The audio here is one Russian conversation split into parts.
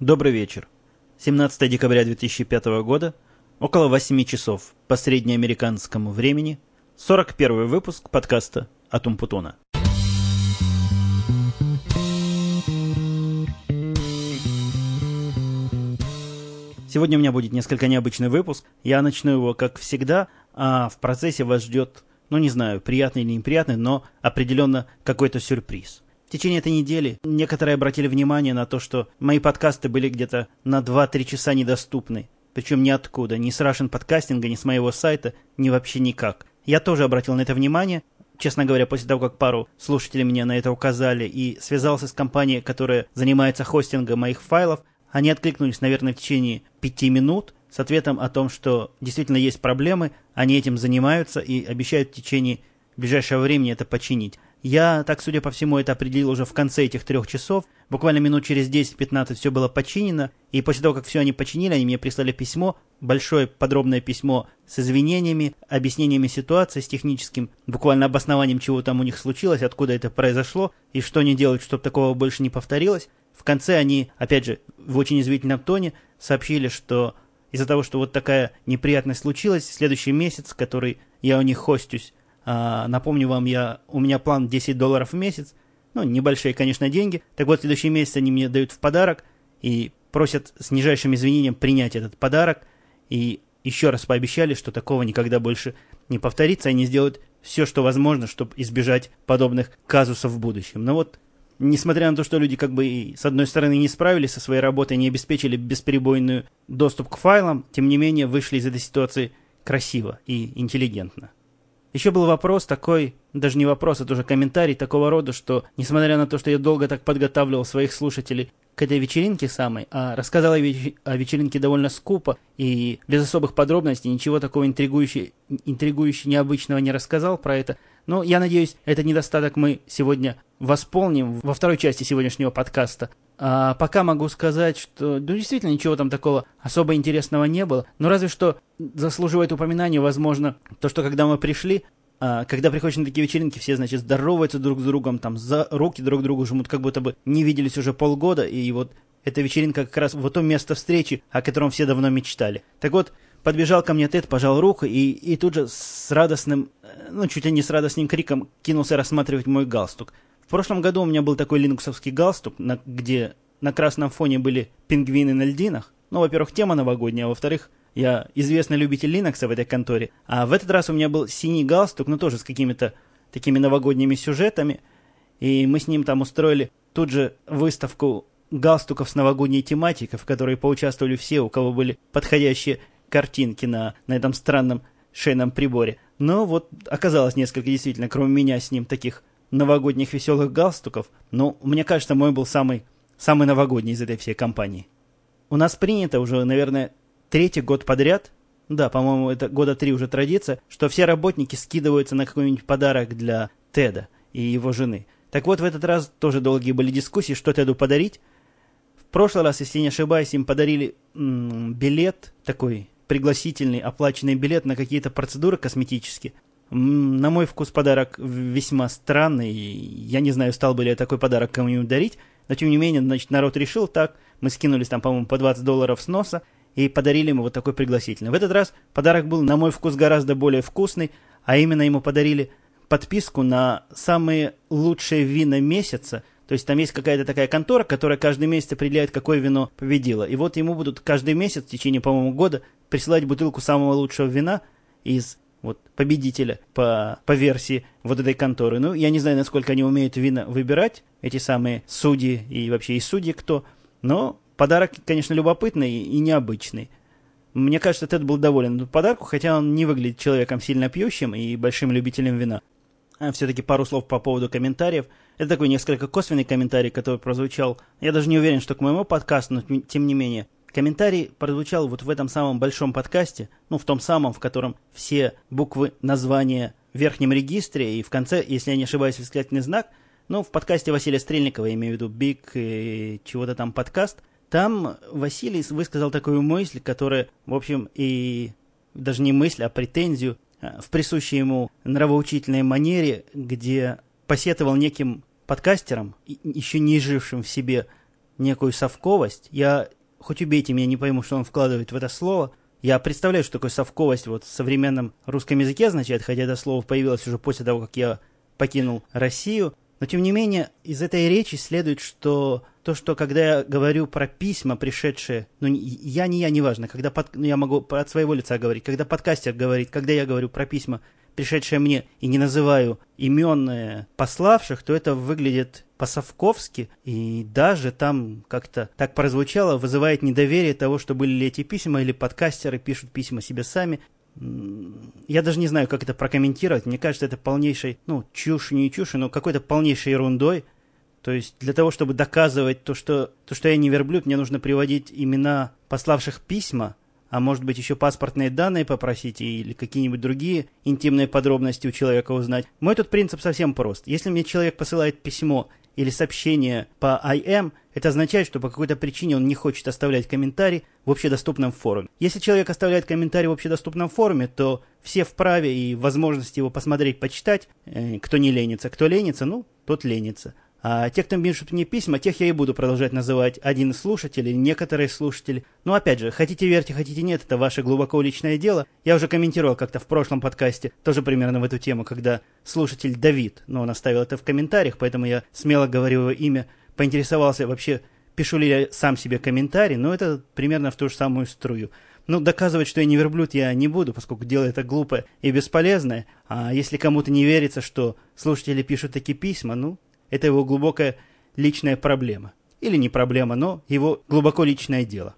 Добрый вечер. 17 декабря 2005 года, около 8 часов по среднеамериканскому времени, 41 выпуск подкаста «Атум Путона». Сегодня у меня будет несколько необычный выпуск. Я начну его, как всегда, а в процессе вас ждет, ну не знаю, приятный или неприятный, но определенно какой-то сюрприз. В течение этой недели некоторые обратили внимание на то, что мои подкасты были где-то на 2-3 часа недоступны. Причем ниоткуда, ни с Russian подкастинга, ни с моего сайта, ни вообще никак. Я тоже обратил на это внимание, честно говоря, после того, как пару слушателей мне на это указали, и связался с компанией, которая занимается хостингом моих файлов, они откликнулись, наверное, в течение пяти минут с ответом о том, что действительно есть проблемы, они этим занимаются и обещают в течение ближайшего времени это починить. Я, так судя по всему, это определил уже в конце этих трех часов. Буквально минут через 10-15 все было починено. И после того, как все они починили, они мне прислали письмо, большое подробное письмо с извинениями, объяснениями ситуации, с техническим, буквально обоснованием, чего там у них случилось, откуда это произошло, и что они делают, чтобы такого больше не повторилось. В конце они, опять же, в очень извительном тоне сообщили, что из-за того, что вот такая неприятность случилась, следующий месяц, который я у них хостюсь, напомню вам, я, у меня план 10 долларов в месяц. Ну, небольшие, конечно, деньги. Так вот, в следующий месяц они мне дают в подарок и просят с нижайшим извинением принять этот подарок. И еще раз пообещали, что такого никогда больше не повторится. Они сделают все, что возможно, чтобы избежать подобных казусов в будущем. Но вот, несмотря на то, что люди как бы и, с одной стороны не справились со своей работой, не обеспечили бесперебойный доступ к файлам, тем не менее вышли из этой ситуации красиво и интеллигентно. Еще был вопрос такой, даже не вопрос, это уже комментарий такого рода, что, несмотря на то, что я долго так подготавливал своих слушателей к этой вечеринке самой, а рассказал о, веч о вечеринке довольно скупо и без особых подробностей, ничего такого интригующего, интригующего необычного не рассказал про это. Но я надеюсь, этот недостаток мы сегодня восполним во второй части сегодняшнего подкаста. А пока могу сказать, что ну, действительно ничего там такого особо интересного не было. Но разве что заслуживает упоминания, возможно, то, что когда мы пришли, а, когда приходишь на такие вечеринки, все, значит, здороваются друг с другом, там, за руки друг другу жмут, как будто бы не виделись уже полгода, и вот эта вечеринка как раз вот то место встречи, о котором все давно мечтали. Так вот, подбежал ко мне Тед, пожал руку и, и тут же с радостным, э, ну, чуть ли не с радостным криком кинулся рассматривать мой галстук. В прошлом году у меня был такой линуксовский галстук, на, где на красном фоне были пингвины на льдинах. Ну, во-первых, тема новогодняя, а во-вторых, я известный любитель Linux в этой конторе. А в этот раз у меня был синий галстук, ну тоже с какими-то такими новогодними сюжетами. И мы с ним там устроили тут же выставку галстуков с новогодней тематикой, в которой поучаствовали все, у кого были подходящие картинки на, на этом странном шейном приборе. Но вот оказалось несколько действительно, кроме меня, с ним таких новогодних веселых галстуков, но мне кажется, мой был самый, самый новогодний из этой всей компании. У нас принято уже, наверное, третий год подряд, да, по-моему, это года три уже традиция, что все работники скидываются на какой-нибудь подарок для Теда и его жены. Так вот, в этот раз тоже долгие были дискуссии, что Теду подарить. В прошлый раз, если не ошибаюсь, им подарили м- билет, такой пригласительный, оплаченный билет на какие-то процедуры косметические. На мой вкус подарок весьма странный. Я не знаю, стал бы ли я такой подарок кому-нибудь дарить. Но тем не менее, значит, народ решил так. Мы скинулись там, по-моему, по 20 долларов с носа и подарили ему вот такой пригласительный. В этот раз подарок был, на мой вкус, гораздо более вкусный, а именно ему подарили подписку на самые лучшие вина месяца. То есть там есть какая-то такая контора, которая каждый месяц определяет, какое вино победило. И вот ему будут каждый месяц в течение, по-моему, года присылать бутылку самого лучшего вина из вот победителя по, по версии вот этой конторы. Ну, я не знаю, насколько они умеют вина выбирать, эти самые судьи и вообще и судьи кто, но подарок, конечно, любопытный и необычный. Мне кажется, Тед был доволен подарку, хотя он не выглядит человеком сильно пьющим и большим любителем вина. А все-таки пару слов по поводу комментариев. Это такой несколько косвенный комментарий, который прозвучал. Я даже не уверен, что к моему подкасту, но тем не менее. Комментарий прозвучал вот в этом самом большом подкасте, ну, в том самом, в котором все буквы названия в верхнем регистре и в конце, если я не ошибаюсь, восклицательный знак, ну, в подкасте Василия Стрельникова, я имею в виду Биг и чего-то там подкаст, там Василий высказал такую мысль, которая, в общем, и даже не мысль, а претензию а, в присущей ему нравоучительной манере, где посетовал неким подкастерам, еще не жившим в себе некую совковость. Я, хоть убейте меня, не пойму, что он вкладывает в это слово. Я представляю, что такое совковость вот в современном русском языке означает, хотя это слово появилось уже после того, как я покинул Россию. Но, тем не менее, из этой речи следует, что то, что когда я говорю про письма, пришедшие, ну, я не я, неважно, когда под, ну, я могу от своего лица говорить, когда подкастер говорит, когда я говорю про письма, пришедшие мне, и не называю имен пославших, то это выглядит по-совковски, и даже там как-то так прозвучало, вызывает недоверие того, что были ли эти письма, или подкастеры пишут письма себе сами. Я даже не знаю, как это прокомментировать. Мне кажется, это полнейшей, ну, чушь, не чушь, но какой-то полнейшей ерундой. То есть для того, чтобы доказывать то, что, то, что я не верблюд, мне нужно приводить имена пославших письма, а может быть еще паспортные данные попросить или какие-нибудь другие интимные подробности у человека узнать. Мой тут принцип совсем прост. Если мне человек посылает письмо или сообщение по IM, это означает, что по какой-то причине он не хочет оставлять комментарий в общедоступном форуме. Если человек оставляет комментарий в общедоступном форуме, то все вправе и возможности его посмотреть, почитать, э, кто не ленится. Кто ленится, ну, тот ленится. А те, кто пишут мне письма, тех я и буду продолжать называть один из слушателей, некоторые слушатели. Но опять же, хотите верьте, хотите нет, это ваше глубоко личное дело. Я уже комментировал как-то в прошлом подкасте, тоже примерно в эту тему, когда слушатель Давид, но он оставил это в комментариях, поэтому я смело говорю его имя, поинтересовался вообще, пишу ли я сам себе комментарий, но это примерно в ту же самую струю. Ну, доказывать, что я не верблюд, я не буду, поскольку дело это глупое и бесполезное. А если кому-то не верится, что слушатели пишут такие письма, ну, это его глубокая личная проблема. Или не проблема, но его глубоко личное дело.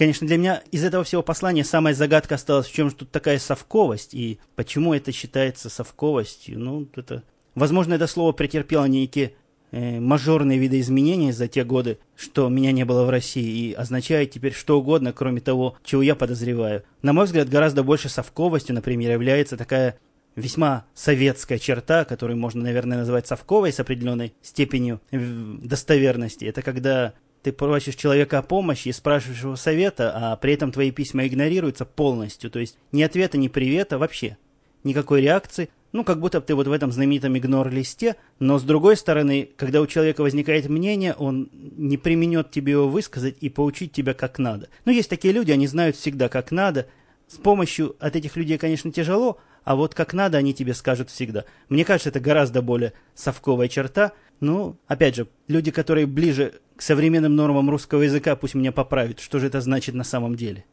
Конечно, для меня из этого всего послания самая загадка осталась в чем же тут такая совковость, и почему это считается совковостью. Ну, это... Возможно, это слово претерпело некие э, мажорные видоизменения за те годы, что меня не было в России, и означает теперь что угодно, кроме того, чего я подозреваю. На мой взгляд, гораздо больше совковостью, например, является такая весьма советская черта, которую можно, наверное, назвать совковой с определенной степенью достоверности. Это когда ты просишь человека о помощи и спрашиваешь его совета, а при этом твои письма игнорируются полностью. То есть ни ответа, ни привета вообще. Никакой реакции. Ну, как будто ты вот в этом знаменитом игнор-листе, но с другой стороны, когда у человека возникает мнение, он не применет тебе его высказать и поучить тебя как надо. Ну, есть такие люди, они знают всегда как надо. С помощью от этих людей, конечно, тяжело, а вот как надо, они тебе скажут всегда. Мне кажется, это гораздо более совковая черта. Ну, опять же, люди, которые ближе к современным нормам русского языка, пусть меня поправят, что же это значит на самом деле.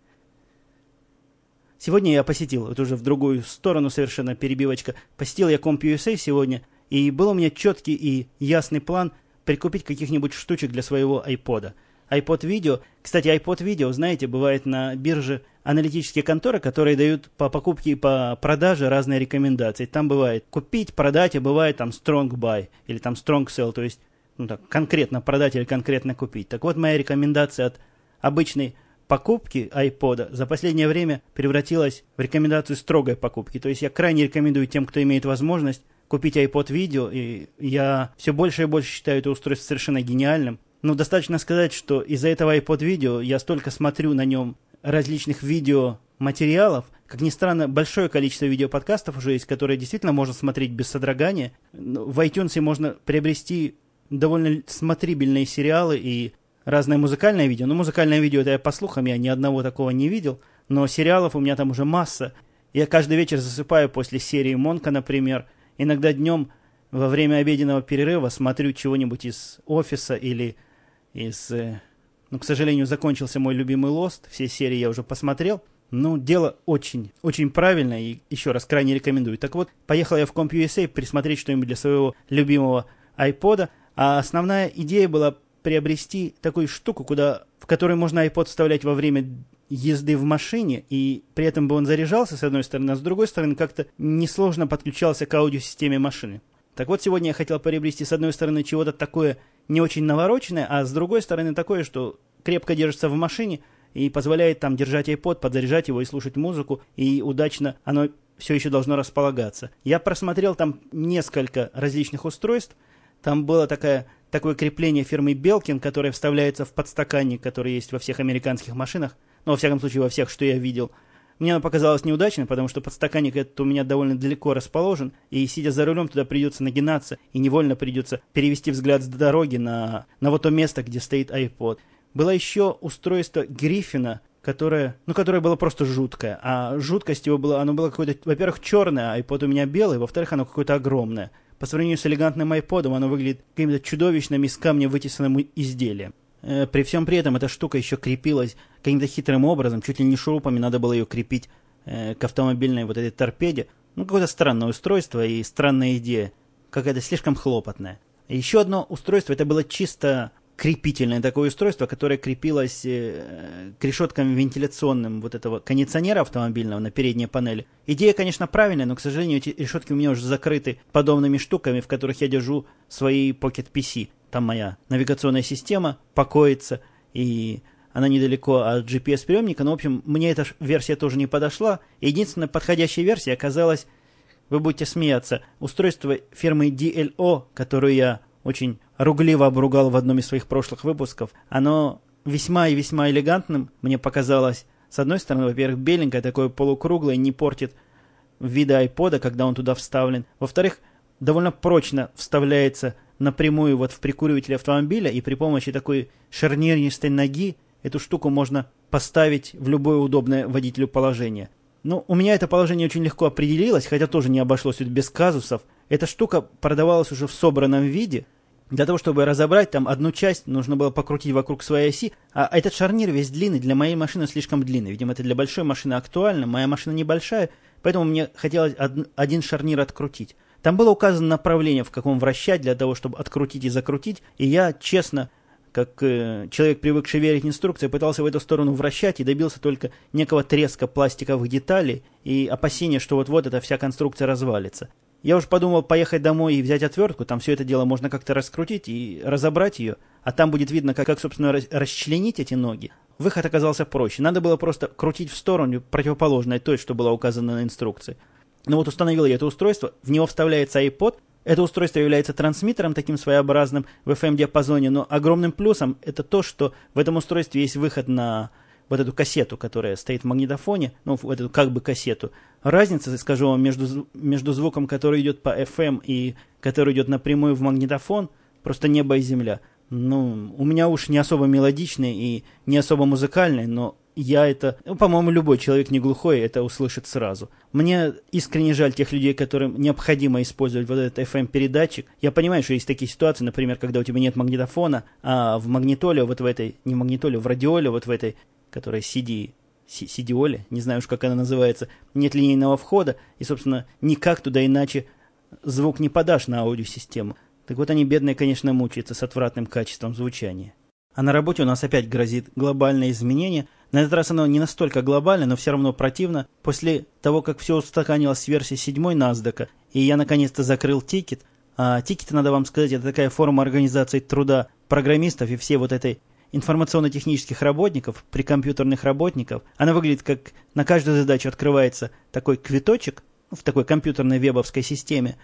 Сегодня я посетил, это уже в другую сторону совершенно перебивочка, посетил я CompUSA сегодня, и был у меня четкий и ясный план прикупить каких-нибудь штучек для своего iPod iPod Video. Кстати, iPod Video, знаете, бывает на бирже аналитические конторы, которые дают по покупке и по продаже разные рекомендации. Там бывает купить, продать, и бывает там strong buy или там strong sell, то есть ну, так, конкретно продать или конкретно купить. Так вот, моя рекомендация от обычной покупки iPod за последнее время превратилась в рекомендацию строгой покупки. То есть я крайне рекомендую тем, кто имеет возможность купить iPod видео, и я все больше и больше считаю это устройство совершенно гениальным. Ну, достаточно сказать, что из-за этого iPod видео я столько смотрю на нем различных видеоматериалов. Как ни странно, большое количество видеоподкастов уже есть, которые действительно можно смотреть без содрогания. Ну, в iTunes можно приобрести довольно смотрибельные сериалы и разное музыкальное видео. Ну, музыкальное видео, это я по слухам, я ни одного такого не видел. Но сериалов у меня там уже масса. Я каждый вечер засыпаю после серии Монка, например. Иногда днем во время обеденного перерыва смотрю чего-нибудь из офиса или из... Э, ну, к сожалению, закончился мой любимый Лост. Все серии я уже посмотрел. Ну, дело очень, очень правильное и еще раз крайне рекомендую. Так вот, поехал я в CompUSA присмотреть что-нибудь для своего любимого iPod. А основная идея была приобрести такую штуку, куда, в которую можно iPod вставлять во время езды в машине, и при этом бы он заряжался, с одной стороны, а с другой стороны, как-то несложно подключался к аудиосистеме машины. Так вот, сегодня я хотел приобрести, с одной стороны, чего-то такое не очень навороченное, а с другой стороны такое, что крепко держится в машине и позволяет там держать iPod, подзаряжать его и слушать музыку, и удачно оно все еще должно располагаться. Я просмотрел там несколько различных устройств. Там было такое, такое крепление фирмы Belkin, которое вставляется в подстаканник, который есть во всех американских машинах. Ну, во всяком случае, во всех, что я видел. Мне оно показалось неудачным, потому что подстаканник этот у меня довольно далеко расположен, и сидя за рулем туда придется нагинаться, и невольно придется перевести взгляд с дороги на, на вот то место, где стоит iPod. Было еще устройство Гриффина, которое, ну, которое было просто жуткое. А жуткость его была, оно было какое-то, во-первых, черное, а iPod у меня белый, во-вторых, оно какое-то огромное. По сравнению с элегантным iPod, оно выглядит каким-то чудовищным из камня вытесанным изделием. Э, при всем при этом эта штука еще крепилась каким-то хитрым образом, чуть ли не шурупами надо было ее крепить э, к автомобильной вот этой торпеде. Ну, какое-то странное устройство и странная идея. Какая-то слишком хлопотная. Еще одно устройство, это было чисто крепительное такое устройство, которое крепилось э, к решеткам вентиляционным вот этого кондиционера автомобильного на передней панели. Идея, конечно, правильная, но, к сожалению, эти решетки у меня уже закрыты подобными штуками, в которых я держу свои Pocket PC. Там моя навигационная система покоится, и она недалеко от GPS-приемника. Но, в общем, мне эта версия тоже не подошла. Единственная подходящая версия оказалась, вы будете смеяться, устройство фирмы DLO, которую я очень ругливо обругал в одном из своих прошлых выпусков, оно весьма и весьма элегантным мне показалось. С одной стороны, во-первых, беленькое, такое полукруглое, не портит вида айпода, когда он туда вставлен. Во-вторых, довольно прочно вставляется напрямую вот в прикуриватель автомобиля, и при помощи такой шарнирнистой ноги эту штуку можно поставить в любое удобное водителю положение. Ну, у меня это положение очень легко определилось, хотя тоже не обошлось без казусов. Эта штука продавалась уже в собранном виде – для того, чтобы разобрать там одну часть, нужно было покрутить вокруг своей оси, а этот шарнир весь длинный, для моей машины слишком длинный. Видимо, это для большой машины актуально, моя машина небольшая, поэтому мне хотелось один шарнир открутить. Там было указано направление, в каком вращать, для того, чтобы открутить и закрутить, и я, честно, как э, человек, привыкший верить инструкции, пытался в эту сторону вращать и добился только некого треска пластиковых деталей и опасения, что вот-вот эта вся конструкция развалится. Я уж подумал поехать домой и взять отвертку, там все это дело можно как-то раскрутить и разобрать ее, а там будет видно, как, как собственно, расчленить эти ноги. Выход оказался проще. Надо было просто крутить в сторону противоположной той, что было указано на инструкции. Ну вот установил я это устройство, в него вставляется iPod, это устройство является трансмиттером таким своеобразным в FM-диапазоне, но огромным плюсом это то, что в этом устройстве есть выход на вот эту кассету, которая стоит в магнитофоне, ну, вот эту как бы кассету. Разница, скажу вам, между, между звуком, который идет по FM и который идет напрямую в магнитофон, просто небо и земля. Ну, у меня уж не особо мелодичный и не особо музыкальный, но я это, ну, по-моему, любой человек не глухой это услышит сразу. Мне искренне жаль тех людей, которым необходимо использовать вот этот FM-передатчик. Я понимаю, что есть такие ситуации, например, когда у тебя нет магнитофона, а в магнитоле, вот в этой, не в магнитоле, в радиоле, вот в этой которая CD, CD-Оле, не знаю уж, как она называется, нет линейного входа, и, собственно, никак туда иначе звук не подашь на аудиосистему. Так вот они, бедные, конечно, мучаются с отвратным качеством звучания. А на работе у нас опять грозит глобальное изменение. На этот раз оно не настолько глобальное, но все равно противно. После того, как все устаканилось с версии 7 NASDAQ, и я наконец-то закрыл тикет, а тикеты, надо вам сказать, это такая форма организации труда программистов и всей вот этой информационно-технических работников, при компьютерных работников, она выглядит как на каждую задачу открывается такой квиточек в такой компьютерной вебовской системе.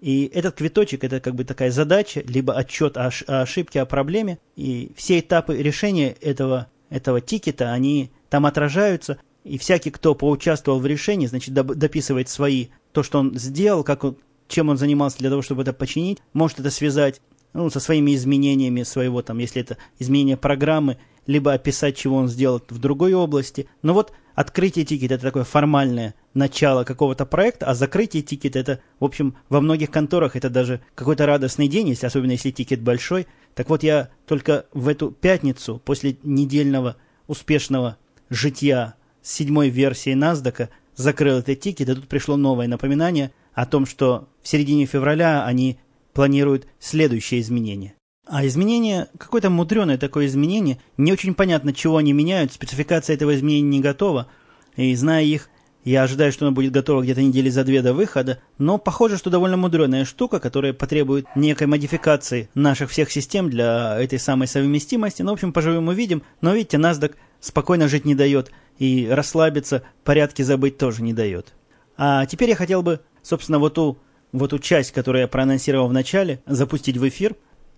И этот квиточек это как бы такая задача, либо отчет о ошибке, о проблеме. И все этапы решения этого, этого тикета, они там отражаются. И всякий, кто поучаствовал в решении, значит, дописывает свои, то, что он сделал, как он, чем он занимался для того, чтобы это починить, может это связать ну, со своими изменениями своего, там, если это изменение программы, либо описать, чего он сделал в другой области. Но вот открытие тикета – это такое формальное начало какого-то проекта, а закрытие тикета – это, в общем, во многих конторах это даже какой-то радостный день, если, особенно если тикет большой. Так вот, я только в эту пятницу, после недельного успешного житья седьмой версии NASDAQ, закрыл этот тикет, и тут пришло новое напоминание о том, что в середине февраля они планируют следующее изменение. А изменение, какое-то мудреное такое изменение, не очень понятно, чего они меняют, спецификация этого изменения не готова, и зная их, я ожидаю, что оно будет готово где-то недели за две до выхода, но похоже, что довольно мудреная штука, которая потребует некой модификации наших всех систем для этой самой совместимости. Ну, в общем, поживем увидим, но видите, NASDAQ спокойно жить не дает, и расслабиться, порядки забыть тоже не дает. А теперь я хотел бы, собственно, вот ту в эту часть, которую я проанонсировал в начале, запустить в эфир.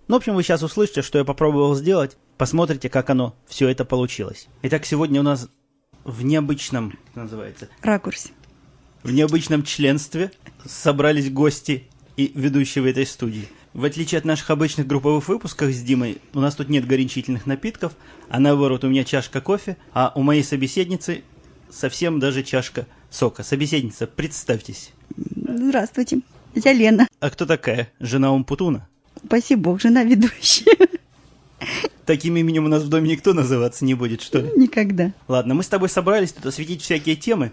Ну, в общем, вы сейчас услышите, что я попробовал сделать. Посмотрите, как оно все это получилось. Итак, сегодня у нас в необычном, как называется, Ракурсе. в необычном членстве собрались гости и ведущие в этой студии. В отличие от наших обычных групповых выпусков с Димой, у нас тут нет горячительных напитков, а наоборот, у меня чашка кофе, а у моей собеседницы совсем даже чашка сока. Собеседница, представьтесь. Здравствуйте. Я Лена. А кто такая? Жена Умпутуна? Спасибо Бог, жена ведущая. Таким именем у нас в доме никто называться не будет, что ли? Никогда. Ладно, мы с тобой собрались тут осветить всякие темы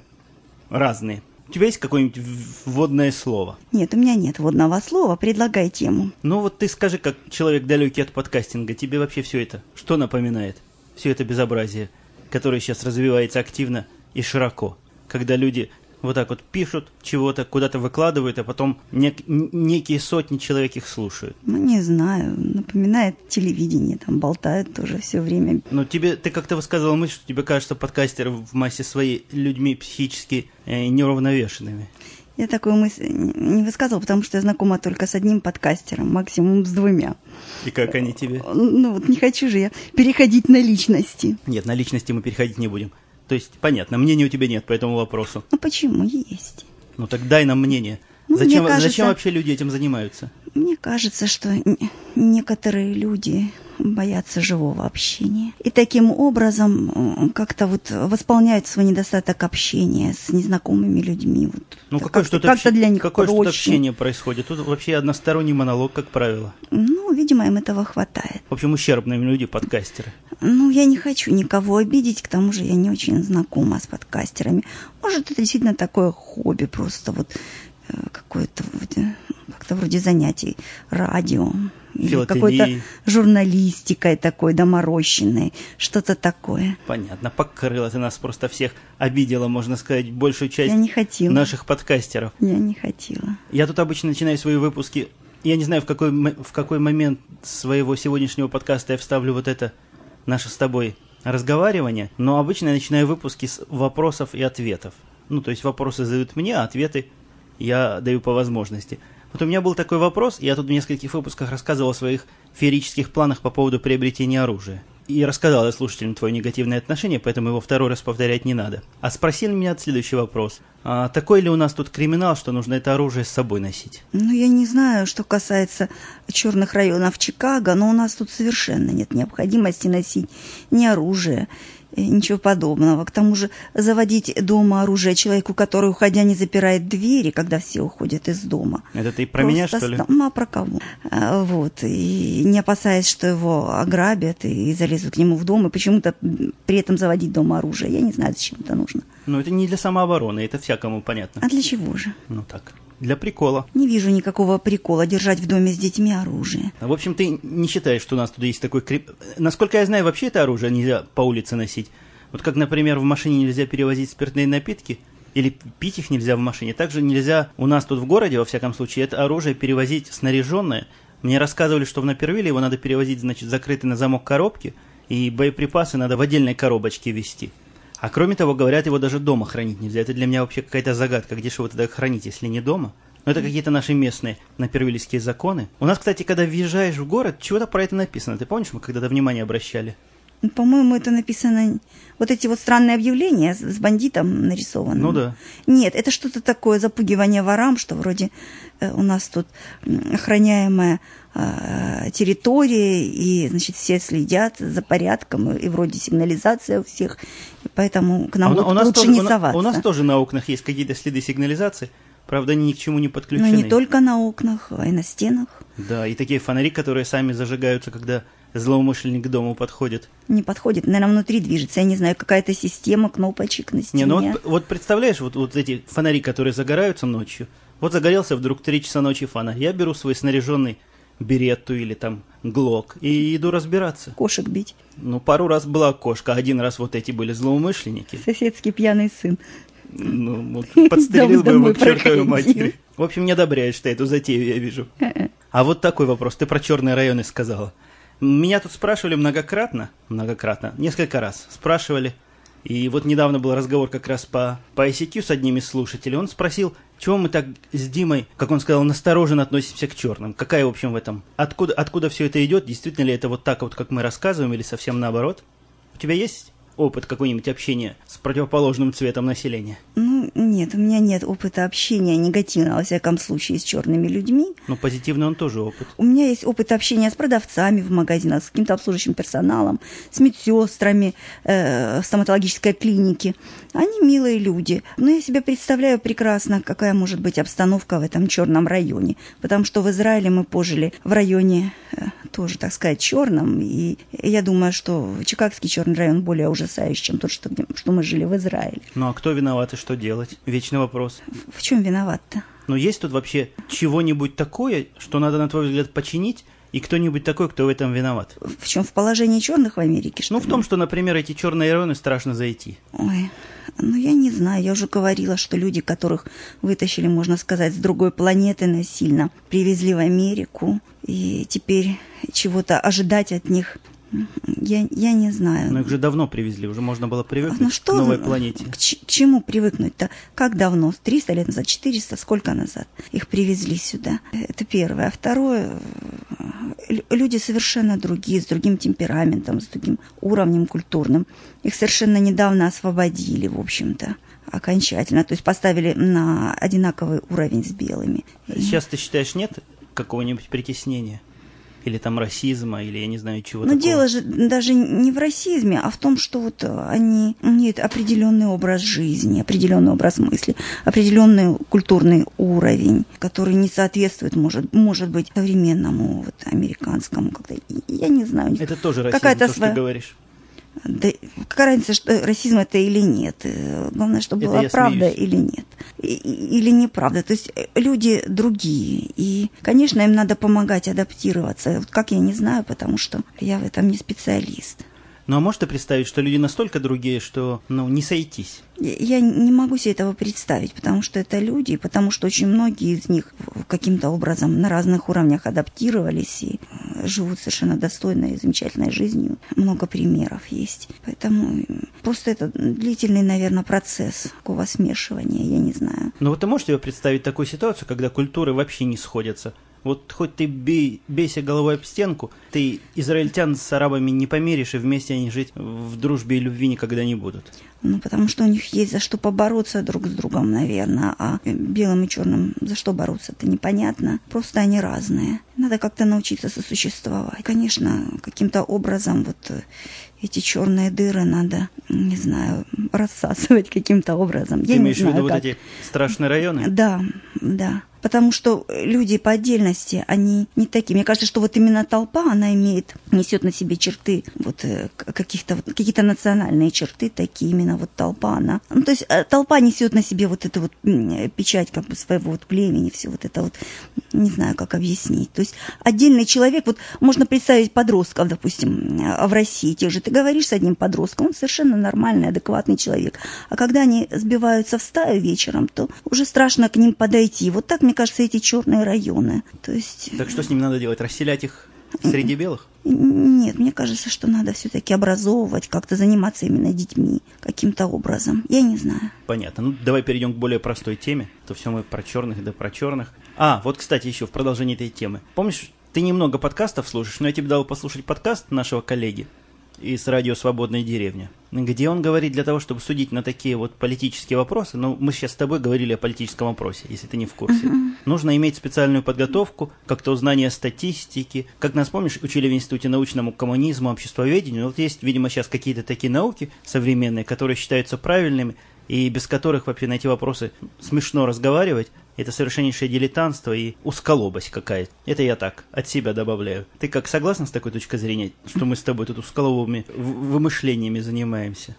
разные. У тебя есть какое-нибудь вводное слово? Нет, у меня нет водного слова. Предлагай тему. Ну вот ты скажи, как человек далекий от подкастинга, тебе вообще все это что напоминает? Все это безобразие, которое сейчас развивается активно и широко. Когда люди вот так вот пишут чего-то, куда-то выкладывают, а потом нек- некие сотни человек их слушают. Ну, не знаю. Напоминает телевидение. Там болтают тоже все время. Но тебе, ты как-то высказывал мысль, что тебе кажется подкастеры в массе своей людьми психически э, неуравновешенными. Я такую мысль не высказывала, потому что я знакома только с одним подкастером, максимум с двумя. И как они тебе? Ну вот не хочу же я переходить на личности. Нет, на личности мы переходить не будем. То есть, понятно, мнения у тебя нет по этому вопросу. Ну почему? Есть. Ну так дай нам мнение. Ну, зачем, кажется- зачем вообще люди этим занимаются? Мне кажется, что некоторые люди боятся живого общения. И таким образом м, как-то вот восполняют свой недостаток общения с незнакомыми людьми. Вот. Ну какое что-то как-то обще- для них какое что-то общение происходит? Тут вообще односторонний монолог, как правило. Ну, видимо, им этого хватает. В общем, ущербные люди, подкастеры. Ну, я не хочу никого обидеть, к тому же я не очень знакома с подкастерами. Может, это действительно такое хобби, просто вот э, какое-то как-то вроде занятий радио. Какой-то журналистикой такой доморощенной, что-то такое. Понятно, покрыла ты нас просто всех, обидела, можно сказать, большую часть Я не хотела. наших подкастеров. Я не хотела. Я тут обычно начинаю свои выпуски. Я не знаю, в какой, в какой момент своего сегодняшнего подкаста я вставлю вот это наше с тобой разговаривание, но обычно я начинаю выпуски с вопросов и ответов. Ну, то есть вопросы задают мне, а ответы я даю по возможности. Вот у меня был такой вопрос, я тут в нескольких выпусках рассказывал о своих феерических планах по поводу приобретения оружия. И рассказал я слушателям твое негативное отношение, поэтому его второй раз повторять не надо. А спросили меня следующий вопрос. А такой ли у нас тут криминал, что нужно это оружие с собой носить? Ну, я не знаю, что касается черных районов Чикаго, но у нас тут совершенно нет необходимости носить ни оружие, ничего подобного. К тому же заводить дома оружие человеку, который, уходя, не запирает двери, когда все уходят из дома. Это ты про меня, Просто что ли? Ну, а про кого? А, Вот. И не опасаясь, что его ограбят и залезут к нему в дом, и почему-то при этом заводить дома оружие. Я не знаю, зачем это нужно. Ну, это не для самообороны, это всякому понятно. А для чего же? Ну так, для прикола. Не вижу никакого прикола держать в доме с детьми оружие. В общем, ты не считаешь, что у нас тут есть такой крип... Насколько я знаю, вообще это оружие нельзя по улице носить. Вот как, например, в машине нельзя перевозить спиртные напитки, или пить их нельзя в машине, также нельзя у нас тут в городе, во всяком случае, это оружие перевозить снаряженное. Мне рассказывали, что в Напервиле его надо перевозить, значит, закрытый на замок коробки, и боеприпасы надо в отдельной коробочке везти. А кроме того, говорят, его даже дома хранить нельзя. Это для меня вообще какая-то загадка. Где же его тогда хранить, если не дома? Но это какие-то наши местные напервильские законы. У нас, кстати, когда въезжаешь в город, чего-то про это написано. Ты помнишь, мы когда-то внимание обращали? По-моему, это написано... Вот эти вот странные объявления с, бандитом нарисованы. Ну да. Нет, это что-то такое запугивание ворам, что вроде э, у нас тут охраняемая э, территория, и, значит, все следят за порядком, и, вроде сигнализация у всех, и поэтому к нам А у, вот у нас лучше тоже, не у на- соваться. у нас тоже на окнах есть какие-то следы сигнализации. Правда, они ни к чему не Но подключены. Ну, не только на окнах, а и на стенах. Да, и такие фонари, которые сами зажигаются, когда злоумышленник к дому подходит. Не подходит, наверное, внутри движется. Я не знаю, какая-то система кнопочек на стене. Не, ну вот, вот представляешь, вот, вот эти фонари, которые загораются ночью. Вот загорелся вдруг 3 часа ночи фонарь. Я беру свой снаряженный беретту или там глок и иду разбираться. Кошек бить. Ну, пару раз была кошка, один раз вот эти были злоумышленники. Соседский пьяный сын. Ну, вот подстрелил бы его к чертовой матери. В общем, не одобряешь ты эту затею, я вижу. А вот такой вопрос. Ты про черные районы сказала. Меня тут спрашивали многократно, многократно, несколько раз спрашивали. И вот недавно был разговор как раз по, по ICQ с одним из слушателей. Он спросил, чего мы так с Димой, как он сказал, настороженно относимся к черным. Какая, в общем, в этом... Откуда, откуда все это идет? Действительно ли это вот так вот, как мы рассказываем, или совсем наоборот? У тебя есть опыт какой-нибудь общения с противоположным цветом населения? Ну, нет, у меня нет опыта общения негативного, во всяком случае, с черными людьми. Но позитивный он тоже опыт. У меня есть опыт общения с продавцами в магазинах, с каким-то обслуживающим персоналом, с медсестрами э, в стоматологической клинике. Они милые люди. Но я себе представляю прекрасно, какая может быть обстановка в этом черном районе. Потому что в Израиле мы пожили в районе э, тоже, так сказать, черном. И я думаю, что Чикагский черный район более ужасающий, чем тот, что, что мы жили в Израиле. Ну а кто виноват и что делать? Вечный вопрос. В, в чем виноват-то? Но есть тут вообще чего-нибудь такое, что надо, на твой взгляд, починить, и кто-нибудь такой, кто в этом виноват. В чем? В положении черных в Америке? Что ну, в том, что, например, эти черные районы страшно зайти. Ой, ну я не знаю. Я уже говорила, что люди, которых вытащили, можно сказать, с другой планеты насильно, привезли в Америку. И теперь чего-то ожидать от них я, я не знаю. Но их же давно привезли, уже можно было привыкнуть ну, что, к новой планете. К, к чему привыкнуть-то? Как давно? 300 лет назад, 400, сколько назад их привезли сюда? Это первое. А второе, люди совершенно другие, с другим темпераментом, с другим уровнем культурным. Их совершенно недавно освободили, в общем-то окончательно, то есть поставили на одинаковый уровень с белыми. Сейчас ты считаешь, нет какого-нибудь притеснения? Или там расизма, или я не знаю чего Но такого. дело же даже не в расизме, а в том, что вот они имеют определенный образ жизни, определенный образ мысли, определенный культурный уровень, который не соответствует, может, может быть, современному вот, американскому как-то. Я не знаю. Это тоже расизм, Какая-то то, своя... что ты говоришь. Да какая разница, что расизм это или нет. Э, главное, чтобы это была правда смеюсь. или нет. И, или неправда. То есть э, люди другие. И, конечно, им надо помогать адаптироваться. Вот как я не знаю, потому что я в этом не специалист. Ну а можете представить, что люди настолько другие, что ну, не сойтись? Я не могу себе этого представить, потому что это люди, потому что очень многие из них каким-то образом на разных уровнях адаптировались и э, живут совершенно достойной и замечательной жизнью. Много примеров есть. Поэтому просто это длительный, наверное, процесс такого смешивания, я не знаю. Ну вот ты можешь себе представить такую ситуацию, когда культуры вообще не сходятся? Вот хоть ты бей, бейся головой об стенку, ты израильтян с арабами не померишь, и вместе они жить в дружбе и любви никогда не будут. Ну, потому что у них есть за что побороться друг с другом, наверное, а белым и черным за что бороться, это непонятно. Просто они разные. Надо как-то научиться сосуществовать. Конечно, каким-то образом вот эти черные дыры надо, не знаю, рассасывать каким-то образом. Ты Я имеешь в виду вот эти страшные районы? Да, да потому что люди по отдельности, они не такие. Мне кажется, что вот именно толпа, она имеет, несет на себе черты вот э, каких-то, какие-то национальные черты такие, именно вот толпа, она. Ну, то есть э, толпа несет на себе вот эту вот печать как бы своего вот племени, все вот это вот, не знаю, как объяснить. То есть отдельный человек, вот можно представить подростков, допустим, э, в России, тех же, ты говоришь с одним подростком, он совершенно нормальный, адекватный человек. А когда они сбиваются в стаю вечером, то уже страшно к ним подойти. Вот так мне кажется, эти черные районы. То есть... Так что с ними надо делать? Расселять их среди белых? Нет, мне кажется, что надо все-таки образовывать, как-то заниматься именно детьми каким-то образом. Я не знаю. Понятно. Ну, давай перейдем к более простой теме. То все мы про черных, да про черных. А, вот, кстати, еще в продолжении этой темы. Помнишь, ты немного подкастов слушаешь, но я тебе дал послушать подкаст нашего коллеги из радио «Свободная деревня», где он говорит для того, чтобы судить на такие вот политические вопросы, ну, мы сейчас с тобой говорили о политическом вопросе, если ты не в курсе, нужно иметь специальную подготовку, как-то узнание статистики, как нас, помнишь, учили в Институте научному коммунизму, обществоведению, вот есть, видимо, сейчас какие-то такие науки современные, которые считаются правильными, и без которых вообще на эти вопросы смешно разговаривать, это совершеннейшее дилетантство и усколобость какая-то. Это я так, от себя добавляю. Ты как согласна с такой точкой зрения, что мы с тобой тут усколовыми вымышлениями занимаемся?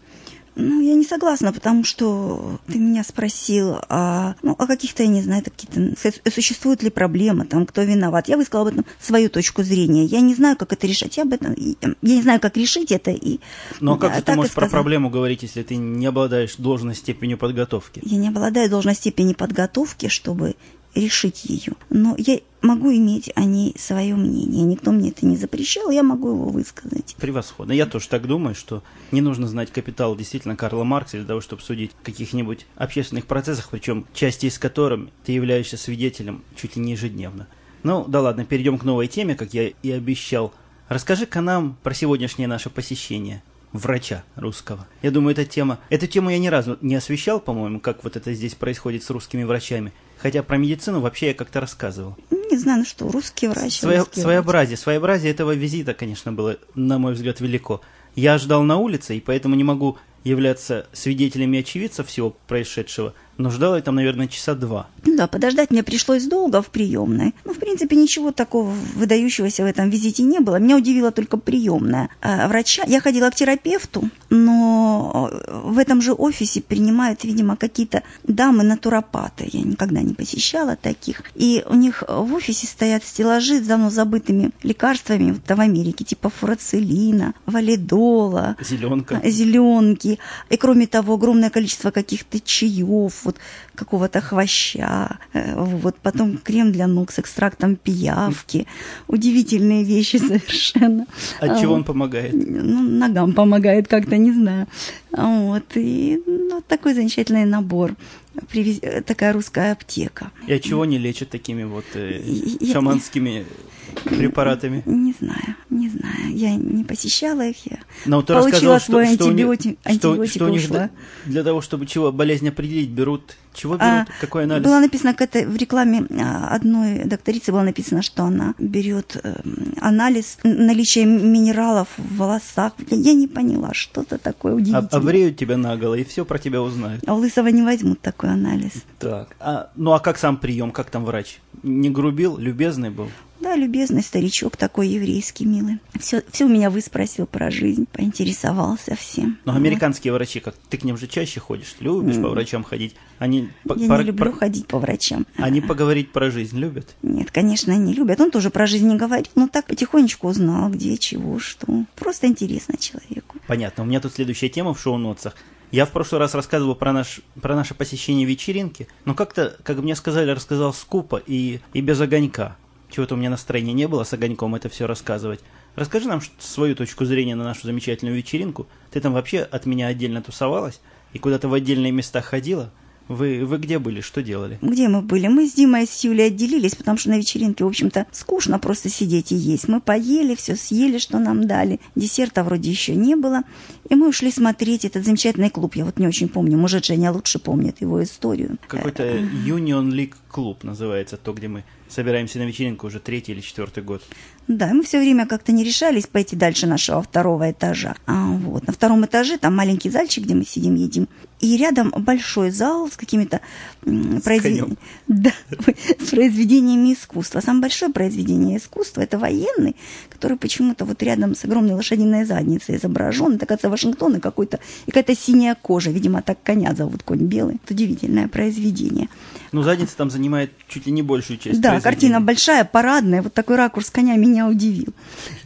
Ну, я не согласна, потому что ты меня спросил о, ну, о каких-то, я не знаю, какие-то, существуют ли проблемы, там, кто виноват. Я высказала об этом свою точку зрения. Я не знаю, как это решать. Я об этом, я не знаю, как решить это. И, Но а как же ты можешь про проблему говорить, если ты не обладаешь должной степенью подготовки? Я не обладаю должной степенью подготовки, чтобы решить ее. Но я могу иметь о ней свое мнение. Никто мне это не запрещал, я могу его высказать. Превосходно. Я тоже так думаю, что не нужно знать капитал действительно Карла Маркса для того, чтобы судить о каких-нибудь общественных процессах, причем части из которых ты являешься свидетелем чуть ли не ежедневно. Ну, да ладно, перейдем к новой теме, как я и обещал. Расскажи-ка нам про сегодняшнее наше посещение. врача русского. Я думаю, эта тема... Эту тему я ни разу не освещал, по-моему, как вот это здесь происходит с русскими врачами. Хотя про медицину вообще я как-то рассказывал. Не знаю, ну что, русский врач. Своя, русский своеобразие. Врач. Своеобразие этого визита, конечно, было, на мой взгляд, велико. Я ждал на улице, и поэтому не могу являться свидетелями очевидцев всего происшедшего, но ждала я там, наверное, часа два. Да, подождать мне пришлось долго в приемной. Ну, в принципе, ничего такого выдающегося в этом визите не было. Меня удивила только приемная а, врача. Я ходила к терапевту, но в этом же офисе принимают, видимо, какие-то дамы-натуропаты. Я никогда не посещала таких. И у них в офисе стоят стеллажи с давно забытыми лекарствами вот, в Америке, типа фурацилина, валидола, зеленка. зеленки. И кроме того, огромное количество каких-то чаев, вот какого-то хвоща, э, вот потом крем для ног с экстрактом пиявки. Удивительные вещи совершенно. От чего он помогает? Ну, ногам помогает как-то, не знаю. Вот, и ну, такой замечательный набор. Привез... Такая русская аптека. И от чего не лечат такими вот э, шаманскими препаратами? Не знаю, не знаю. Я не посещала их. Я Но ты получила рассказал, свой что, антибиотик, что, что, антибиотик что них ушла. для, для того, чтобы чего болезнь определить, берут чего берут? А, Какой анализ? Было написано, это в рекламе а, одной докторицы было написано, что она берет э, анализ наличия минералов в волосах. Я, не поняла, что-то такое А- удивительное. Обреют тебя наголо и все про тебя узнают. А у Лысого не возьмут такой анализ. Так. А, ну а как сам прием, как там врач? Не грубил, любезный был? Да, любезный старичок такой еврейский, милый. Все, все у меня выспросил про жизнь, поинтересовался всем. Но американские врачи, как ты к ним же чаще ходишь, любишь по врачам ходить. Они, по- Я пор- не люблю пор- ходить по врачам. они поговорить про жизнь любят? Нет, конечно, не любят. Он тоже про жизнь не говорит, но так потихонечку узнал, где, чего, что. Просто интересно человеку. Понятно. У меня тут следующая тема в шоу-нотсах. Я в прошлый раз рассказывал про, наш, про наше посещение вечеринки, но как-то, как мне сказали, рассказал скупо и, и без огонька. Чего-то у меня настроения не было с огоньком это все рассказывать. Расскажи нам свою точку зрения на нашу замечательную вечеринку. Ты там вообще от меня отдельно тусовалась и куда-то в отдельные места ходила? Вы, вы где были, что делали? Где мы были? Мы с Димой и с Юлей отделились, потому что на вечеринке, в общем-то, скучно просто сидеть и есть. Мы поели, все съели, что нам дали. Десерта вроде еще не было. И мы ушли смотреть этот замечательный клуб. Я вот не очень помню, может, Женя лучше помнит его историю. Какой-то Union League клуб называется, то, где мы собираемся на вечеринку уже третий или четвертый год. Да, мы все время как-то не решались пойти дальше нашего второго этажа. А, вот. На втором этаже там маленький зальчик, где мы сидим, едим. И рядом большой зал с какими-то м, произве- конем. Да, с произведениями искусства. Самое большое произведение искусства – это военный, который почему-то вот рядом с огромной лошадиной задницей изображен. Это, кажется, Вашингтон и какой-то, и какая-то синяя кожа. Видимо, так коня зовут, конь белый. Это удивительное произведение. Ну, задница там занимает чуть ли не большую часть Да, картина большая, парадная. Вот такой ракурс коня меня удивил.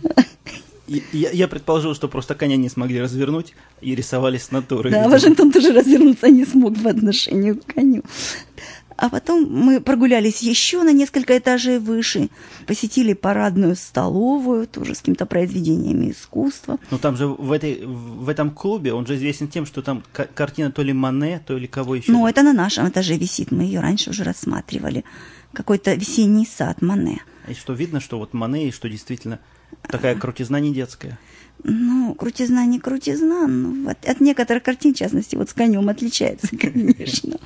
Я, я предположил, что просто коня не смогли развернуть и рисовали с натуры. Да. Вашингтон тоже развернуться не смог по отношению к коню. А потом мы прогулялись еще на несколько этажей выше, посетили парадную столовую, тоже с какими-то произведениями искусства. Ну там же в, этой, в этом клубе, он же известен тем, что там ка- картина то ли Мане, то ли кого еще. Ну, это на нашем этаже висит, мы ее раньше уже рассматривали. Какой-то весенний сад Мане. И что видно, что вот Мане, и что действительно такая крутизна не детская. Ну, крутизна не крутизна, но от, от некоторых картин, в частности, вот с конем отличается, конечно.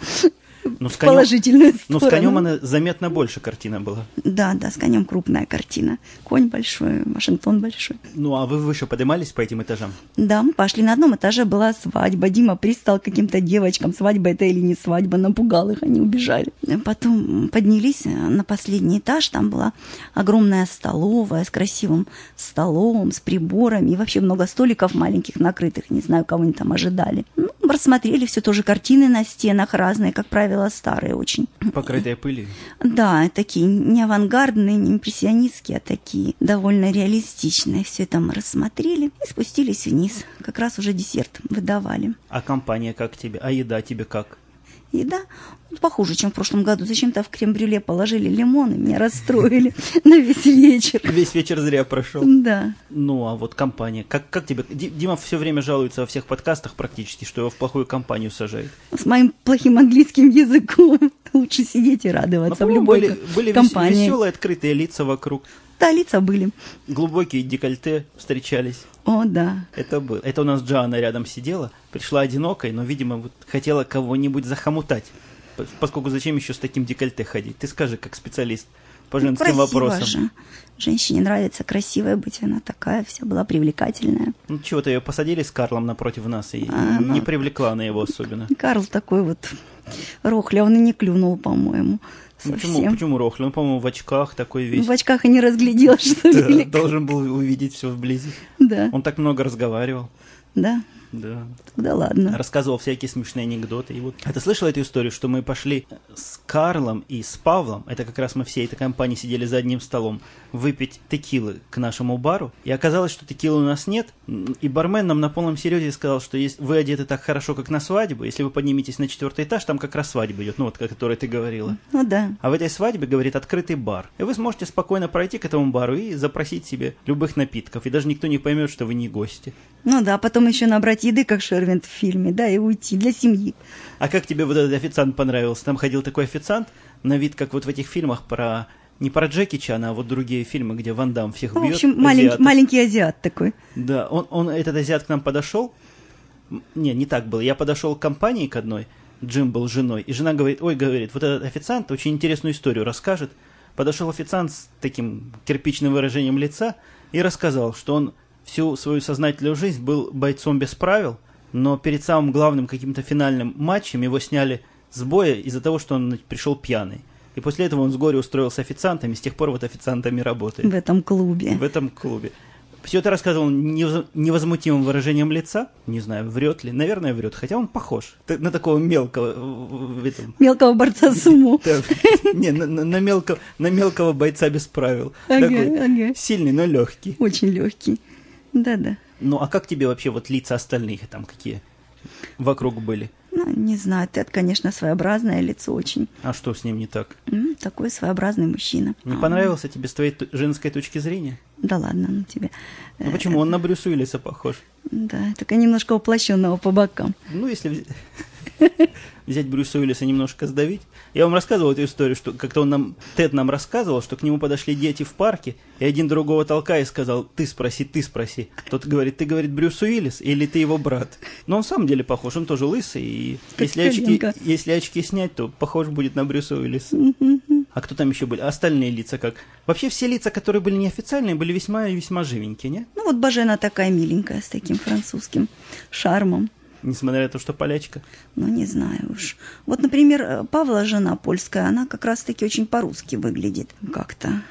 Ну, с конем, положительную ну, с сторону. конем она заметно больше картина была. Да, да, с конем крупная картина. Конь большой, Вашингтон большой. Ну, а вы выше поднимались по этим этажам? Да, мы пошли. На одном этаже была свадьба. Дима пристал каким-то девочкам. Свадьба это или не свадьба. Напугал их, они убежали. Потом поднялись на последний этаж. Там была огромная столовая с красивым столом, с приборами. И вообще много столиков маленьких накрытых. Не знаю, кого они там ожидали. Ну, рассмотрели все тоже картины на стенах разные, как правило, старые очень. Покрытая пылью. Да, такие не авангардные, не импрессионистские, а такие довольно реалистичные. Все это мы рассмотрели и спустились вниз. Как раз уже десерт выдавали. А компания как тебе? А еда тебе как? Еда похуже, чем в прошлом году. Зачем-то в крем-брюле положили лимон и меня расстроили на весь вечер. Весь вечер зря прошел. Да. Ну, а вот компания. Как, как тебе? Ди- Дима все время жалуется во всех подкастах практически, что его в плохую компанию сажают. С моим плохим английским языком лучше сидеть и радоваться Ну, в любой были, были компании. веселые, открытые лица вокруг. Да, лица были. Глубокие декольте встречались. О, да. Это было. Это у нас Джоанна рядом сидела, пришла одинокой, но, видимо, вот хотела кого-нибудь захомутать. Поскольку зачем еще с таким декольте ходить? Ты скажи, как специалист по женским Красиво вопросам. же. Женщине нравится красивая быть, она такая вся была привлекательная. Ну чего-то ее посадили с Карлом напротив нас, и А, не ну. привлекла она его особенно. Карл такой вот рохля, он и не клюнул, по-моему, Ну, совсем. Почему, почему Рохли? Он, по-моему, в очках такой весь. В очках и не разглядел, что Да, велик. должен был увидеть все вблизи. Да, Он так много разговаривал. да, Да. тогда ладно. Рассказывал всякие смешные анекдоты. И вот... А ты слышала эту историю, что мы пошли с Карлом и с Павлом, это как раз мы всей этой компанией сидели за одним столом, выпить текилы к нашему бару. И оказалось, что текилы у нас нет. И бармен нам на полном серьезе сказал, что если вы одеты так хорошо, как на свадьбу, если вы подниметесь на четвертый этаж, там как раз свадьба идет, ну вот, о которой ты говорила. Ну да. А в этой свадьбе, говорит, открытый бар. И вы сможете спокойно пройти к этому бару и запросить себе любых напитков. И даже никто не поймет, что вы не гости. Ну да, потом еще набрать еды, как Шервин в фильме, да, и уйти для семьи. А как тебе вот этот официант понравился? Там ходил такой официант, на вид, как вот в этих фильмах про... Не про Джеки Чана, а вот другие фильмы, где Ван Дам всех Ну, в бьет. общем, малень- азиатов. маленький азиат такой. Да, он, он, этот азиат к нам подошел. Не, не так было. Я подошел к компании к одной, Джим был женой, и жена говорит, ой, говорит, вот этот официант очень интересную историю расскажет. Подошел официант с таким кирпичным выражением лица и рассказал, что он всю свою сознательную жизнь был бойцом без правил, но перед самым главным каким-то финальным матчем его сняли с боя из-за того, что он пришел пьяный. И после этого он с горя устроился официантом, и с тех пор вот официантами работает в этом клубе. в этом клубе. Все это рассказывал невозмутимым выражением лица. Не знаю, врет ли. Наверное, врет. Хотя он похож на такого мелкого этом. Мелкого борца с уму. Не, на, мелкого, бойца без правил. Сильный, но легкий. Очень легкий. Да-да. Ну, а как тебе вообще вот лица остальных там какие вокруг были? Ну, не знаю, Тед, конечно, своеобразное лицо очень. А что с ним не так? М, такой своеобразный мужчина. Не А, понравился тебе с твоей женской точки зрения? Да ладно, ну тебе. Ну почему? Он на Брюса Уиллиса похож. Да, только немножко уплощенного по бокам. Ну, если взять Брюса Уиллиса немножко сдавить. Я вам рассказывал эту историю, что как-то он нам, Тед нам рассказывал, что к нему подошли дети в парке, и один другого толкая и сказал, ты спроси, ты спроси. Тот говорит, ты, говорит, Брюс Уиллис или ты его брат? Но он в самом деле похож, он тоже лысый, и Как если очки, если очки снять, то похож будет на Брюса Уиллиса. А кто там еще были? А Остальные лица как? Вообще все лица, которые были неофициальные, были весьма и весьма живенькие, не? Ну вот Бажена такая миленькая, с таким французским шармом. Несмотря на то, что полячка. Ну, не знаю уж. Вот, например, э, Павла, жена польская, она как раз-таки очень по-русски выглядит как-то.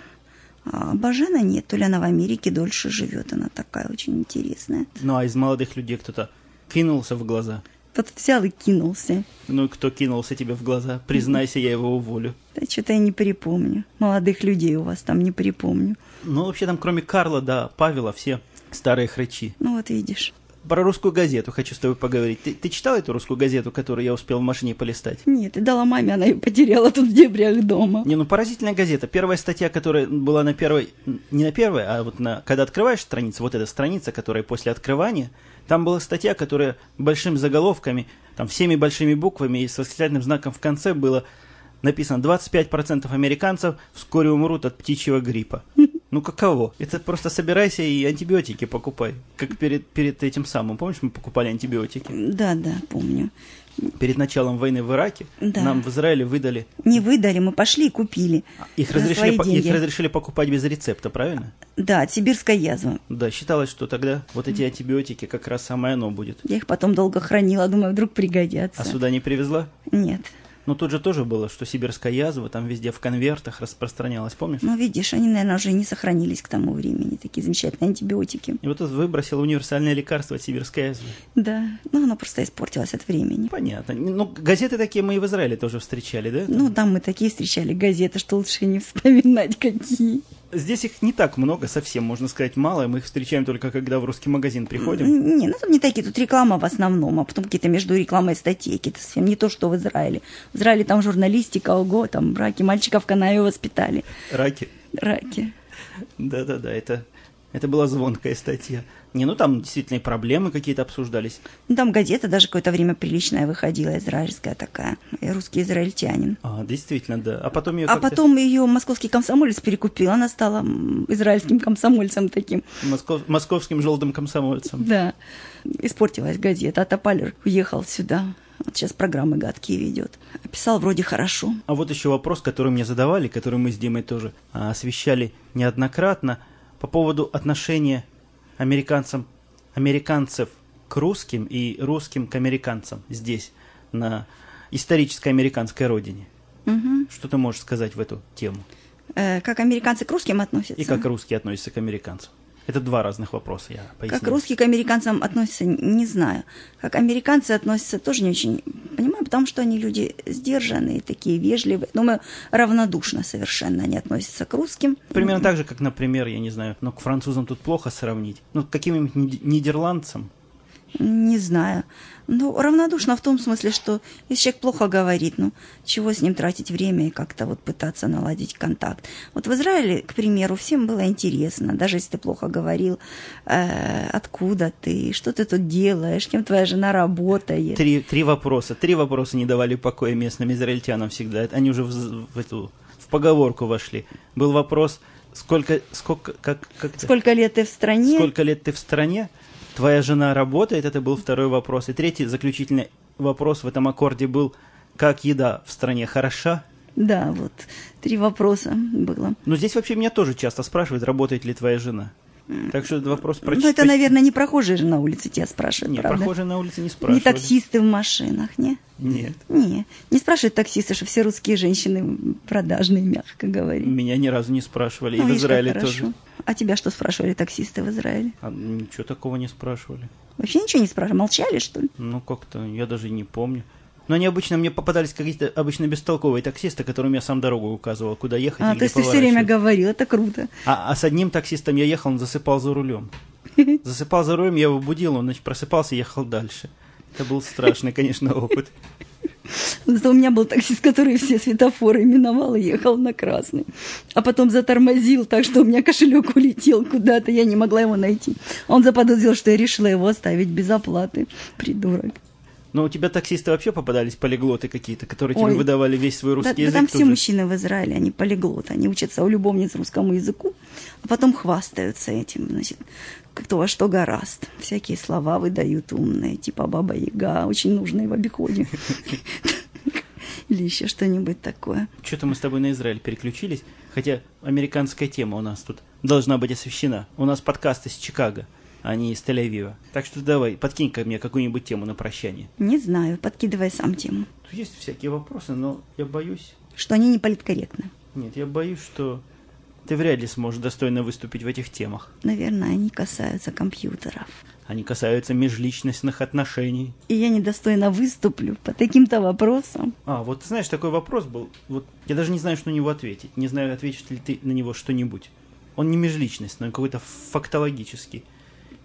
А Бажена нет, то ли она в Америке дольше живет, она такая очень интересная. Ну, а из молодых людей кто-то кинулся в глаза. Вот взял и кинулся. Ну и кто кинулся тебе в глаза? Признайся, я его уволю. Да что-то я не припомню. Молодых людей у вас там не припомню. Ну, вообще там кроме Карла, да, Павела, все старые хрычи. Ну вот видишь. Про русскую газету хочу с тобой поговорить. Ты, ты читал эту русскую газету, которую я успел в машине полистать? Нет, и дала маме, она ее потеряла тут в дебрях дома. Не, ну поразительная газета. Первая статья, которая была на первой, не на первой, а вот на, когда открываешь страницу, вот эта страница, которая после открывания, там была статья, которая большими заголовками, там всеми большими буквами и с восклицательным знаком в конце было написано 25% американцев вскоре умрут от птичьего гриппа. Ну каково? Это просто собирайся и антибиотики покупай. Как перед, перед этим самым. Помнишь, мы покупали антибиотики? Да, да, помню. Перед началом войны в Ираке Да. нам в Израиле выдали Не выдали, мы пошли и купили. Их За разрешили, по- их разрешили покупать без рецепта, правильно? Да, сибирская язва. Да, считалось, что тогда вот эти антибиотики как раз самое оно будет. Я их потом долго хранила, думаю, вдруг пригодятся. А сюда не привезла? Нет. Но тут же тоже было, что сибирская язва там везде в конвертах распространялась, помнишь? Ну, видишь, они, наверное, уже не сохранились к тому времени, такие замечательные антибиотики. И вот тут выбросил универсальное лекарство от сибирской язвы. Да, ну, оно просто испортилось от времени. Понятно. Ну, газеты такие мы и в Израиле тоже встречали, да? Ну, там мы такие встречали газеты, что лучше не вспоминать какие. Здесь их не так много, совсем, можно сказать, мало. Мы их встречаем только когда в русский магазин приходим. Не, ну тут не такие, тут реклама в основном, а потом какие-то между рекламой статьи, какие-то совсем не то, что в Израиле. В Израиле там журналистика, ого, там браки, мальчиков в Канаве воспитали. Раки. Раки. Да-да-да, это Это была звонкая статья. Не, ну там действительно и проблемы какие-то обсуждались. Ну, там газета даже какое-то время приличная выходила, израильская такая, и русский израильтянин. А, действительно, да. А потом ее А потом ее московский комсомолец перекупил, она стала израильским комсомольцем таким. Москов... Московским желтым комсомольцем. Да. Испортилась газета, а Тополер уехал сюда. Вот сейчас программы гадкие ведет. Описал вроде хорошо. А вот еще вопрос, который мне задавали, который мы с Димой тоже а, освещали неоднократно – по поводу отношения американцам, американцев к русским и русским к американцам здесь, на исторической американской родине. Угу. Что ты можешь сказать в эту тему? Э, как американцы к русским относятся? И как русские относятся к американцам? Это два разных вопроса, я поясню. Как русские к американцам относятся, не знаю. Как американцы относятся, тоже не очень понимаю, потому что они люди сдержанные, такие вежливые. Думаю, равнодушно совершенно они относятся к русским. Примерно так же, как, например, я не знаю, но к французам тут плохо сравнить. Ну, к каким-нибудь нидерландцам не знаю. Ну, равнодушно в том смысле, что если человек плохо говорит, ну, чего с ним тратить время и как-то вот пытаться наладить контакт. Вот в Израиле, к примеру, всем было интересно, даже если ты плохо говорил, э, откуда ты, что ты тут делаешь, кем твоя жена работает. Три, три вопроса. Три вопроса не давали покоя местным израильтянам всегда. Они уже в, в эту в поговорку вошли. Был вопрос, сколько, сколько, как, как сколько лет ты в стране? Сколько лет ты в стране? Твоя жена работает, это был второй вопрос. И третий заключительный вопрос в этом аккорде был, как еда в стране хороша? Да, вот три вопроса было. Но здесь вообще меня тоже часто спрашивают, работает ли твоя жена. Так что это вопрос про... Ну, это, наверное, не прохожие же на улице тебя спрашивают, Нет, правда? прохожие на улице не спрашивают. Не таксисты в машинах, не? Нет. Не, не спрашивают таксисты, что все русские женщины продажные, мягко говоря. Меня ни разу не спрашивали, ну, и в Израиле тоже. А тебя что спрашивали таксисты в Израиле? А, ничего такого не спрашивали. Вообще ничего не спрашивали? Молчали, что ли? Ну, как-то, я даже не помню. Но они обычно, мне попадались какие-то обычно бестолковые таксисты, которым я сам дорогу указывал, куда ехать А, то есть ты все время говорил, это круто. А, а с одним таксистом я ехал, он засыпал за рулем. Засыпал за рулем, я его будил, он значит, просыпался и ехал дальше. Это был страшный, конечно, опыт. Зато у меня был таксист, который все светофоры миновал и ехал на красный. А потом затормозил так, что у меня кошелек улетел куда-то, я не могла его найти. Он заподозрил, что я решила его оставить без оплаты. Придурок. Но у тебя таксисты вообще попадались полиглоты какие-то, которые тебе выдавали весь свой русский да, язык? Да, там все мужчины в Израиле, они полиглоты. Они учатся у любовниц русскому языку, а потом хвастаются этим, значит, кто во что гораст. Всякие слова выдают умные, типа Баба Яга, очень нужные в обиходе. Или еще что-нибудь такое. Что-то мы с тобой на Израиль переключились, хотя американская тема у нас тут должна быть освещена. У нас подкаст из Чикаго а не из Тель-Авива. Так что давай, подкинь ко мне какую-нибудь тему на прощание. Не знаю, подкидывай сам тему. Тут есть всякие вопросы, но я боюсь... Что они не политкорректны. Нет, я боюсь, что ты вряд ли сможешь достойно выступить в этих темах. Наверное, они касаются компьютеров. Они касаются межличностных отношений. И я недостойно выступлю по таким-то вопросам. А, вот знаешь, такой вопрос был. Вот я даже не знаю, что на него ответить. Не знаю, ответишь ли ты на него что-нибудь. Он не межличностный, он какой-то фактологический.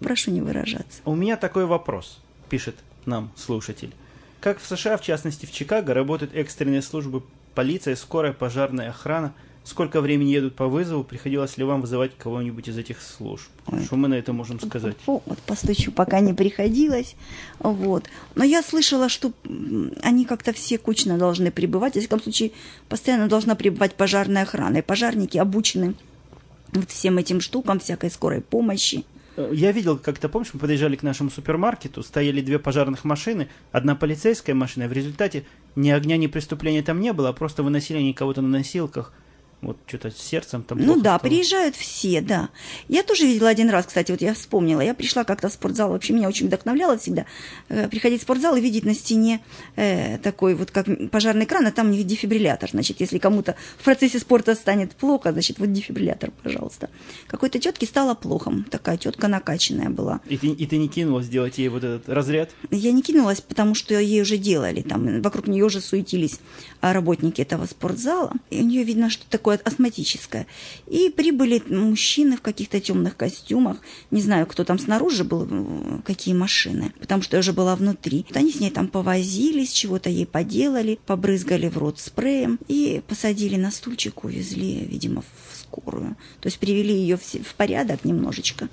Прошу не выражаться. У меня такой вопрос, пишет нам слушатель. Как в США, в частности в Чикаго, работают экстренные службы полиция, скорая, пожарная охрана – сколько времени едут по вызову, приходилось ли вам вызывать кого-нибудь из этих служб? Ой. Что мы на это можем сказать? Вот, постучу, пока не приходилось. Вот. Но я слышала, что они как-то все кучно должны пребывать. В всяком случае, постоянно должна пребывать пожарная охрана. И пожарники обучены вот всем этим штукам, всякой скорой помощи. Я видел, как-то, помнишь, мы подъезжали к нашему супермаркету, стояли две пожарных машины, одна полицейская машина, в результате ни огня, ни преступления там не было, а просто выносили они кого-то на носилках, вот что-то с сердцем там. Ну да, стало. приезжают все, да. Я тоже видела один раз, кстати, вот я вспомнила. Я пришла как-то в спортзал, вообще меня очень вдохновляло всегда э, приходить в спортзал и видеть на стене э, такой вот как пожарный кран, а там дефибриллятор. Значит, если кому-то в процессе спорта станет плохо, значит, вот дефибриллятор, пожалуйста. Какой-то тетке стало плохо, такая тетка накачанная была. И ты, и ты не кинулась делать ей вот этот разряд? Я не кинулась, потому что ей уже делали, там вокруг нее уже суетились работники этого спортзала. И у нее видно, что такое такое астматическое. И прибыли мужчины в каких-то темных костюмах. Не знаю, кто там снаружи был, какие машины, потому что я уже была внутри. Вот они с ней там повозились, чего-то ей поделали, побрызгали в рот спреем и посадили на стульчик, увезли, видимо, в скорую. То есть привели ее в, в порядок немножечко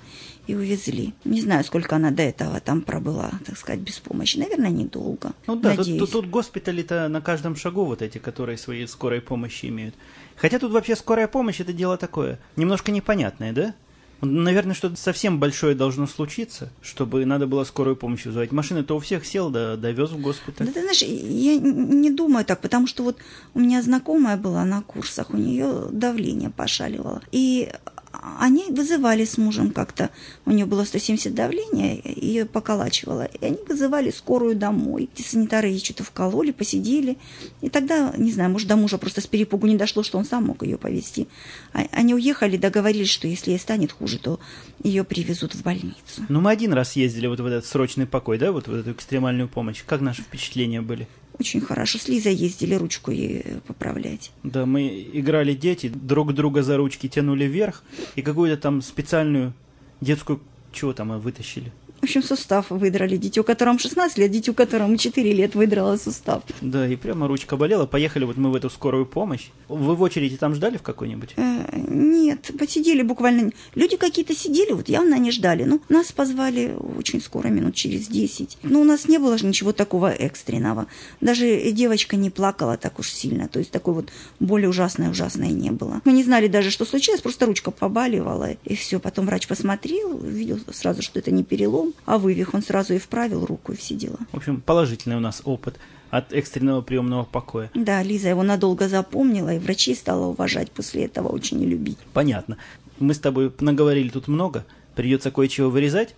и увезли. Не знаю, сколько она до этого там пробыла, так сказать, без помощи. Наверное, недолго. Ну да, тут, тут, тут госпитали-то на каждом шагу вот эти, которые свои скорой помощи имеют. Хотя тут вообще скорая помощь это дело такое, немножко непонятное, да? Наверное, что-то совсем большое должно случиться, чтобы надо было скорую помощь вызывать. Машины-то у всех сел, да, довез в госпиталь. Да ты знаешь, я не думаю так, потому что вот у меня знакомая была на курсах, у нее давление пошаливало. И они вызывали с мужем как-то, у нее было 170 давления, ее поколачивало, и они вызывали скорую домой. Эти санитары ей что-то вкололи, посидели, и тогда, не знаю, может, до мужа просто с перепугу не дошло, что он сам мог ее повезти. А, они уехали, договорились, что если ей станет хуже, то ее привезут в больницу. Ну, мы один раз ездили вот в этот срочный покой, да, вот в эту экстремальную помощь. Как наши впечатления были? Очень хорошо. С Лизой ездили ручку ей поправлять. Да, мы играли дети, друг друга за ручки тянули вверх, и какую-то там специальную детскую чего там мы вытащили? В общем, сустав выдрали. Дитю, которому 16 лет, дитю, которому 4 лет выдрала сустав. Да, и прямо ручка болела. Поехали вот мы в эту скорую помощь. Вы в очереди там ждали в какой-нибудь? Э, нет, посидели буквально. Люди какие-то сидели, вот явно они ждали. Ну, нас позвали очень скоро, минут через 10. Но ну, у нас не было же ничего такого экстренного. Даже девочка не плакала так уж сильно. То есть такой вот боли ужасной-ужасной не было. Мы не знали даже, что случилось, просто ручка побаливала. И все. Потом врач посмотрел, видел сразу, что это не перелом а вывих он сразу и вправил руку и все дела. В общем, положительный у нас опыт от экстренного приемного покоя. Да, Лиза его надолго запомнила, и врачей стала уважать после этого, очень и любить. Понятно. Мы с тобой наговорили тут много, придется кое-чего вырезать,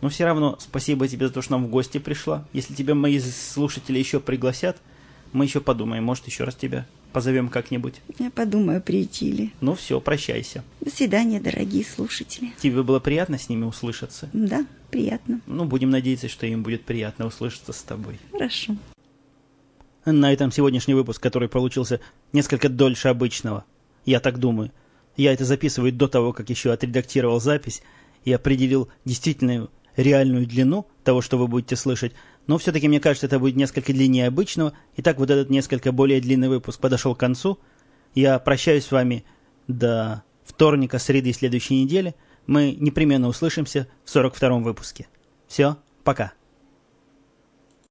но все равно спасибо тебе за то, что нам в гости пришла. Если тебя мои слушатели еще пригласят, мы еще подумаем, может, еще раз тебя позовем как-нибудь. Я подумаю, прийти ли. Ну все, прощайся. До свидания, дорогие слушатели. Тебе было приятно с ними услышаться? Да, приятно. Ну, будем надеяться, что им будет приятно услышаться с тобой. Хорошо. На этом сегодняшний выпуск, который получился несколько дольше обычного. Я так думаю. Я это записываю до того, как еще отредактировал запись и определил действительную реальную длину того, что вы будете слышать. Но все-таки, мне кажется, это будет несколько длиннее обычного. Итак, вот этот несколько более длинный выпуск подошел к концу. Я прощаюсь с вами до вторника, среды следующей недели. Мы непременно услышимся в 42-м выпуске. Все, пока.